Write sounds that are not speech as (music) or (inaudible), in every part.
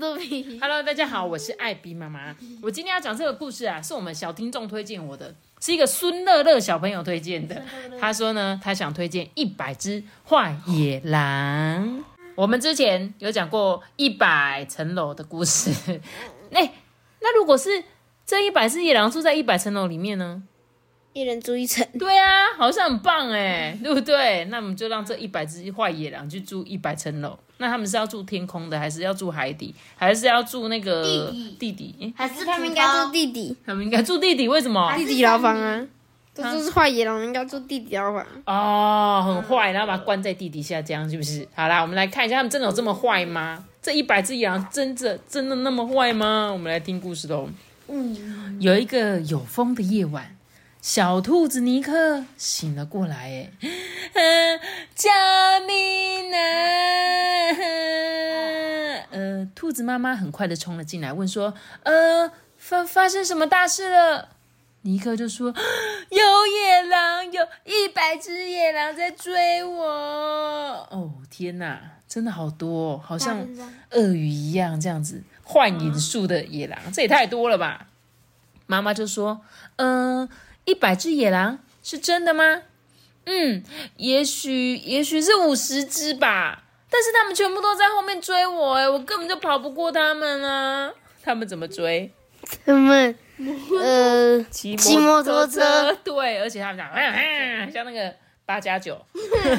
Hello，大家好，我是艾比妈妈。我今天要讲这个故事啊，是我们小听众推荐我的，是一个孙乐乐小朋友推荐的。他说呢，他想推荐一百只坏野狼。我们之前有讲过一百层楼的故事，那、那如果是这一百只野狼住在一百层楼里面呢？一人住一层，对啊，好像很棒哎，对不对？那我们就让这一百只坏野狼去住一百层楼。那他们是要住天空的，还是要住海底，还是要住那个地地底？诶还是他们应该住地底，他们应该住地底，为什么？地底牢房啊。这都是坏野狼，应该住地底牢房。哦，很坏，然后把它关在地底下，这样是不是？好啦，我们来看一下，他们真的有这么坏吗？这一百只野狼真的真的那么坏吗？我们来听故事喽。嗯，有一个有风的夜晚，小兔子尼克醒了过来，哎，嗯，(laughs) 救命啊！呃，兔子妈妈很快的冲了进来，问说：“呃，发发生什么大事了？”尼克就说：“ (gasps) 有野狼，有一百只野狼在追我！哦，天哪，真的好多、哦，好像鳄鱼一样这样子幻影术的野狼，这也太多了吧？”妈妈就说：“嗯、一百只野狼是真的吗？嗯，也许也许是五十只吧，但是他们全部都在后面追我，哎，我根本就跑不过他们啊！他们怎么追？他们呃骑骑摩托车，对，而且他们讲，嗯像那个八加九，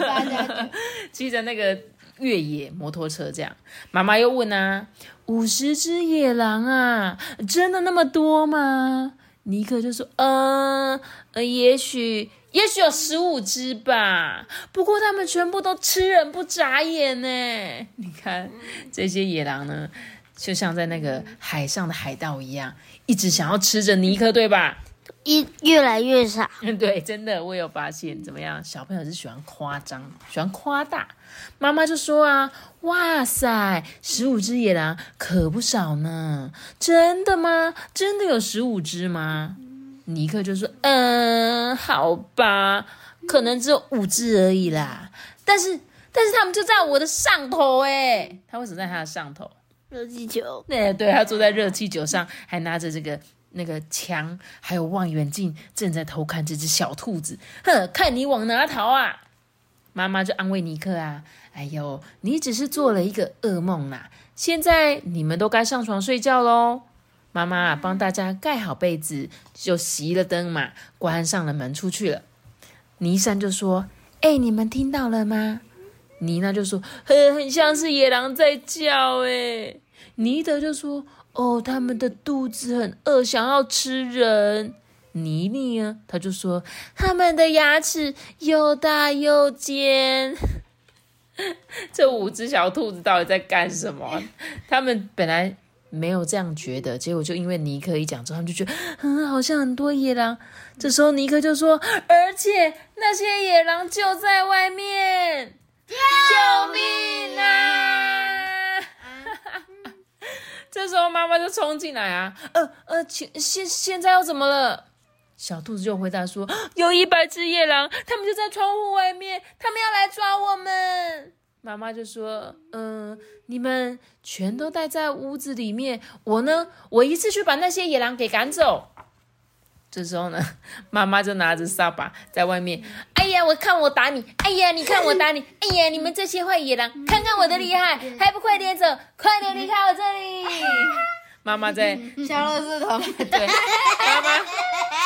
八加九 (laughs) 骑着那个越野摩托车这样。妈妈又问啊，五十只野狼啊，真的那么多吗？尼克就说，呃，呃，也许，也许有十五只吧。不过他们全部都吃人不眨眼呢。(laughs) 你看这些野狼呢，就像在那个海上的海盗一样，一直想要吃着尼克，对吧？一越来越少。(laughs) 对，真的，我有发现，怎么样？小朋友是喜欢夸张，喜欢夸大。妈妈就说啊，哇塞，十五只野狼可不少呢，真的吗？真的有十五只吗？尼克就说，嗯，好吧，可能只有五只而已啦。但是，但是他们就在我的上头哎，他为什么在他的上头？热气球，(laughs) 对对，他坐在热气球上，还拿着这个那个墙，还有望远镜，正在偷看这只小兔子。哼，看你往哪逃啊！妈妈就安慰尼克啊，哎呦，你只是做了一个噩梦啦，现在你们都该上床睡觉喽。妈妈啊帮大家盖好被子，就熄了灯嘛，关上了门出去了。尼山就说：“哎、你们听到了吗？”妮娜就说：“很很像是野狼在叫。”哎，尼德就说：“哦，他们的肚子很饿，想要吃人。”妮妮啊，他就说：“他们的牙齿又大又尖。(laughs) ”这五只小兔子到底在干什么？他们本来没有这样觉得，结果就因为尼克一讲之后，他们就觉得，嗯，好像很多野狼。这时候尼克就说：“而且那些野狼就在外面。”救命啊！这时候妈妈就冲进来啊，呃呃，现现现在又怎么了？小兔子就回答说：“有一百只野狼，他们就在窗户外面，他们要来抓我们。”妈妈就说：“嗯、你们全都待在屋子里面，我呢，我一次去把那些野狼给赶走。”这时候呢，(laughs) 妈妈就拿着扫把在外面，哎呀，我看我打你，哎呀，你看我打你，(laughs) 哎呀，你们这些坏野狼，看看我的厉害，还不快点走，快点离开我这里！(laughs) 妈妈在 (laughs) 敲乐是头，(laughs) 对，妈妈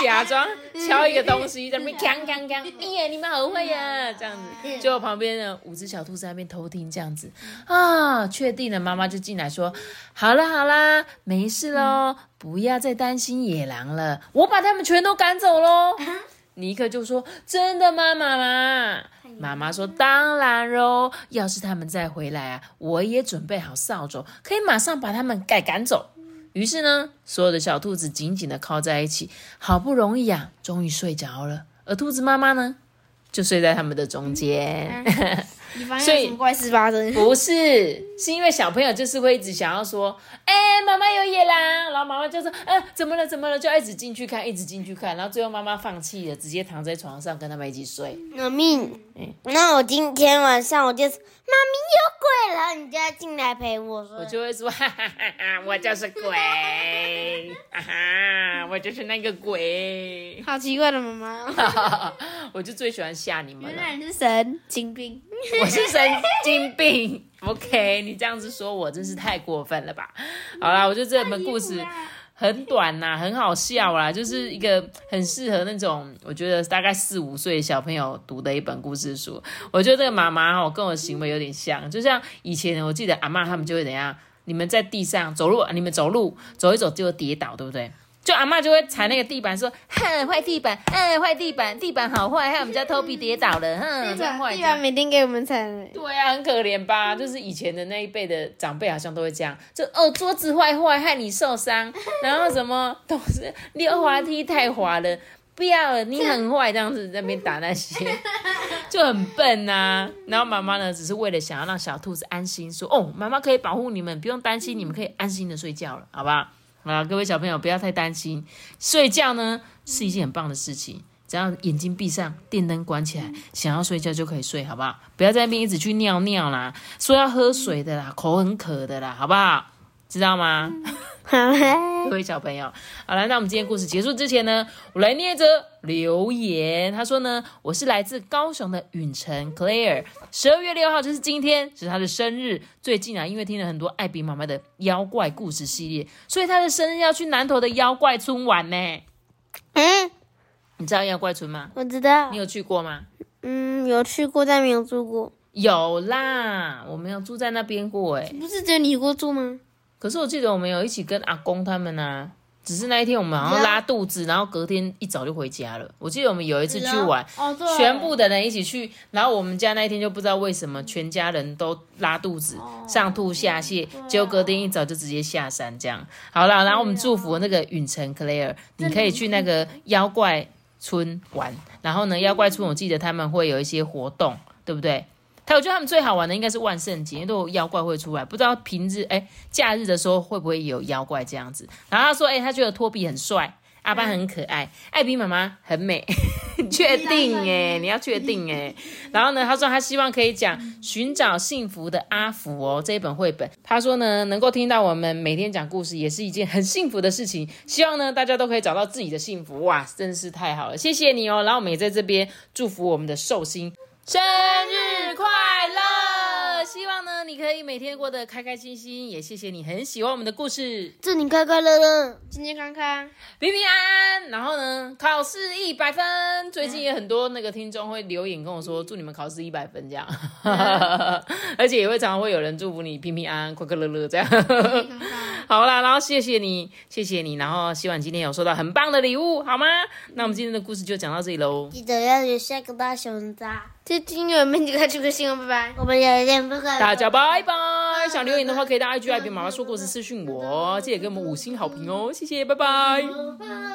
假装敲一个东西，在那边锵锵锵，哎呀，你们好会呀，这样子，就旁边的五只小兔在那边偷听，这样子。啊，确定了，妈妈就进来说，好啦好啦，没事喽，不要再担心野狼了，我把他们全都赶走喽。尼克就说：“真的吗，妈妈？”妈妈说：“当然喽，要是他们再回来啊，我也准备好扫帚，可以马上把他们给赶走。”于是呢，所有的小兔子紧紧的靠在一起，好不容易呀、终于睡着了。而兔子妈妈呢，就睡在他们的中间。(laughs) 你发所以现什么怪事发生？不是，是因为小朋友就是会一直想要说，哎、妈妈有野狼，然后妈妈就说，嗯、怎么了，怎么了，就一直进去看，一直进去看，然后最后妈妈放弃了，直接躺在床上跟他们一起睡。那命，嗯那我今天晚上我就是妈咪有鬼了，你就要进来陪我睡。我就会说，哈哈哈哈，我就是鬼，哈 (laughs) 哈，我就是那个鬼，(laughs) 好奇怪的妈妈，(laughs) 我就最喜欢吓你们了。原来你是神经病。我是神经病。OK，你这样子说我真是太过分了吧？好啦，我觉得这本故事很短呐、很好笑啦，就是一个很适合那种我觉得大概四五岁小朋友读的一本故事书。我觉得这个妈妈哦，跟我行为有点像，就像以前我记得阿嬷他们就会怎样，你们在地上走路，你们走路走一走就会跌倒，对不对？就阿嬷就会踩那个地板，说：“哼，坏地板，嗯，坏地板，地板好坏，害我们家托比跌倒了，哼，地板坏。”地板每天给我们踩，对啊，很可怜吧？就是以前的那一辈的长辈好像都会这样，就哦桌子坏坏害你受伤，然后什么都是溜滑梯太滑了，不要了，你很坏这样子在那边打那些，(laughs) 就很笨呐、然后妈妈呢，只是为了想要让小兔子安心，说哦，妈妈可以保护你们，不用担心，你们可以安心的睡觉了，好不好？啊，各位小朋友不要太担心，睡觉呢是一件很棒的事情。只要眼睛闭上，电灯关起来，想要睡觉就可以睡，好不好？不要在那边一直去尿尿啦，说要喝水的啦，口很渴的啦，好不好？知道吗？好嘞。各位小朋友，好了，那我们今天故事结束之前呢，我来念一则留言。他说呢，我是来自高雄的允晨 Claire，十二月六号就是今天，是他的生日。最近啊，因为听了很多艾比妈妈的妖怪故事系列，所以他的生日要去南投的妖怪村玩呢。嗯，你知道妖怪村吗？我知道你。有去过吗？嗯，有去过，但没有住过。有啦，我没有住在那边过哎。不是只有你过住吗？可是我记得我们有一起跟阿公他们啊，只是那一天我们好像拉肚子，然后隔天一早就回家了。我记得我们有一次去玩，哦，对全部的人一起去，然后我们家那一天就不知道为什么全家人都拉肚子，上吐下泻，结果隔天一早就直接下山这样。好了，然后我们祝福那个允晨 Claire，你可以去那个妖怪村玩，然后呢，妖怪村我记得他们会有一些活动，对不对？他我觉得他们最好玩的应该是万圣节，因为都有妖怪会出来，不知道平日哎假日的时候会不会有妖怪这样子。然后他说，哎，他觉得托比很帅，阿班很可爱，艾比妈妈很美，确定哎，你要确定哎。然后呢，他说他希望可以讲《寻找幸福的阿福》哦这一本绘本。他说呢，能够听到我们每天讲故事，也是一件很幸福的事情。希望呢，大家都可以找到自己的幸福。哇，真是太好了，谢谢你哦。然后我们也在这边祝福我们的寿星生日快乐！希望呢，你可以每天过得开开心心。也谢谢你很喜欢我们的故事。祝你快快乐乐，健健康康。平平安安，然后呢，考试一百分。最近也很多那个听众会留言跟我说，祝你们考试一百分这样，(laughs) 而且也会常常会有人祝福你平平安安、快快乐乐这样。(laughs) 好啦，然后谢谢你，谢谢你，然后希望今天有收到很棒的礼物，好吗？那我们今天的故事就讲到这里喽。记得要留下个大熊渣。这今天我们就开这个新闻，拜拜。我们有一点，不可大家拜拜！(laughs) 想留言的话，可以到 IG 爱比妈妈说故事私讯我，记得给我们五星好评哦，谢谢，拜拜。